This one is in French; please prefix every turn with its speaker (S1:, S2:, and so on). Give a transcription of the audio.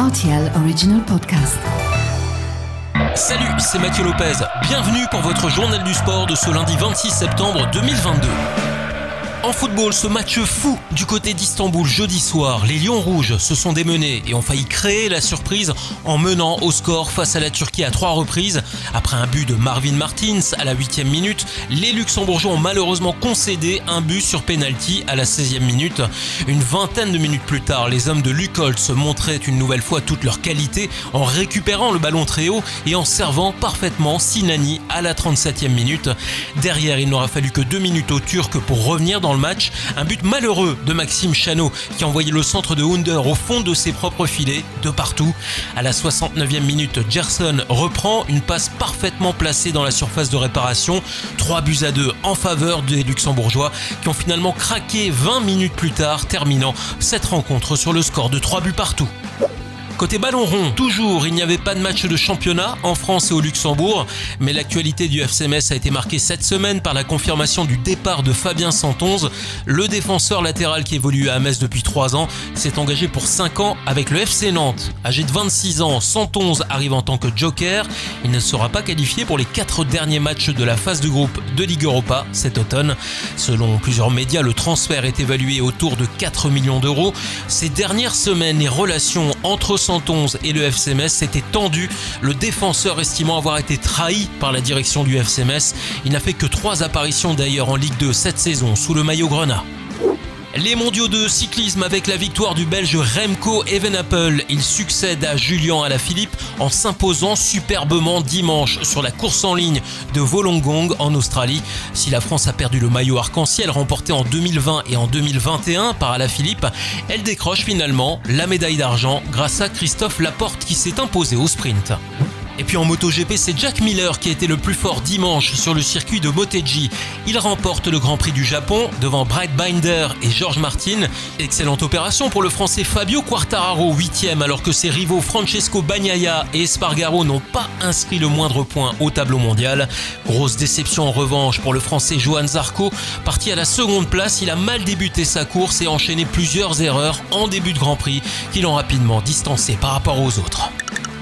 S1: RTL Original Podcast.
S2: Salut, c'est Mathieu Lopez. Bienvenue pour votre journal du sport de ce lundi 26 septembre 2022. En football, ce match fou du côté d'Istanbul jeudi soir, les Lions Rouges se sont démenés et ont failli créer la surprise en menant au score face à la Turquie à trois reprises. Après un but de Marvin Martins à la 8 minute, les Luxembourgeois ont malheureusement concédé un but sur penalty à la 16e minute. Une vingtaine de minutes plus tard, les hommes de Lukolt se montraient une nouvelle fois toute leur qualité en récupérant le ballon très haut et en servant parfaitement Sinani à la 37e minute. Derrière, il n'aura fallu que deux minutes aux Turcs pour revenir dans le match. Un but malheureux de Maxime Chanot qui a envoyé le centre de Hunder au fond de ses propres filets, de partout. À la 69e minute, Gerson reprend une passe parfaitement placée dans la surface de réparation. 3 buts à 2 en faveur des Luxembourgeois qui ont finalement craqué 20 minutes plus tard, terminant cette rencontre sur le score de 3 buts partout. Côté ballon rond, toujours, il n'y avait pas de match de championnat en France et au Luxembourg, mais l'actualité du FCMS a été marquée cette semaine par la confirmation du départ de Fabien Santonze. Le défenseur latéral qui évolue à Metz depuis 3 ans s'est engagé pour 5 ans avec le FC Nantes. Âgé de 26 ans, Santonze arrive en tant que joker. Il ne sera pas qualifié pour les 4 derniers matchs de la phase de groupe de Ligue Europa cet automne. Selon plusieurs médias, le transfert est évalué autour de 4 millions d'euros. Ces dernières semaines, les relations entre et le FCMS s'était tendu, le défenseur estimant avoir été trahi par la direction du FCMS. Il n'a fait que trois apparitions d'ailleurs en Ligue 2 cette saison sous le maillot grenat. Les mondiaux de cyclisme avec la victoire du Belge Remco Evenepoel. Il succède à Julien Alaphilippe en s'imposant superbement dimanche sur la course en ligne de Wollongong en Australie. Si la France a perdu le maillot arc-en-ciel remporté en 2020 et en 2021 par Alaphilippe, elle décroche finalement la médaille d'argent grâce à Christophe Laporte qui s'est imposé au sprint. Et puis en MotoGP, c'est Jack Miller qui a été le plus fort dimanche sur le circuit de Motegi. Il remporte le Grand Prix du Japon devant Bright Binder et George Martin. Excellente opération pour le Français Fabio Quartararo, 8 alors que ses rivaux Francesco Bagnaia et Espargaro n'ont pas inscrit le moindre point au tableau mondial. Grosse déception en revanche pour le Français Johan Zarco. Parti à la seconde place, il a mal débuté sa course et enchaîné plusieurs erreurs en début de Grand Prix qui l'ont rapidement distancé par rapport aux autres.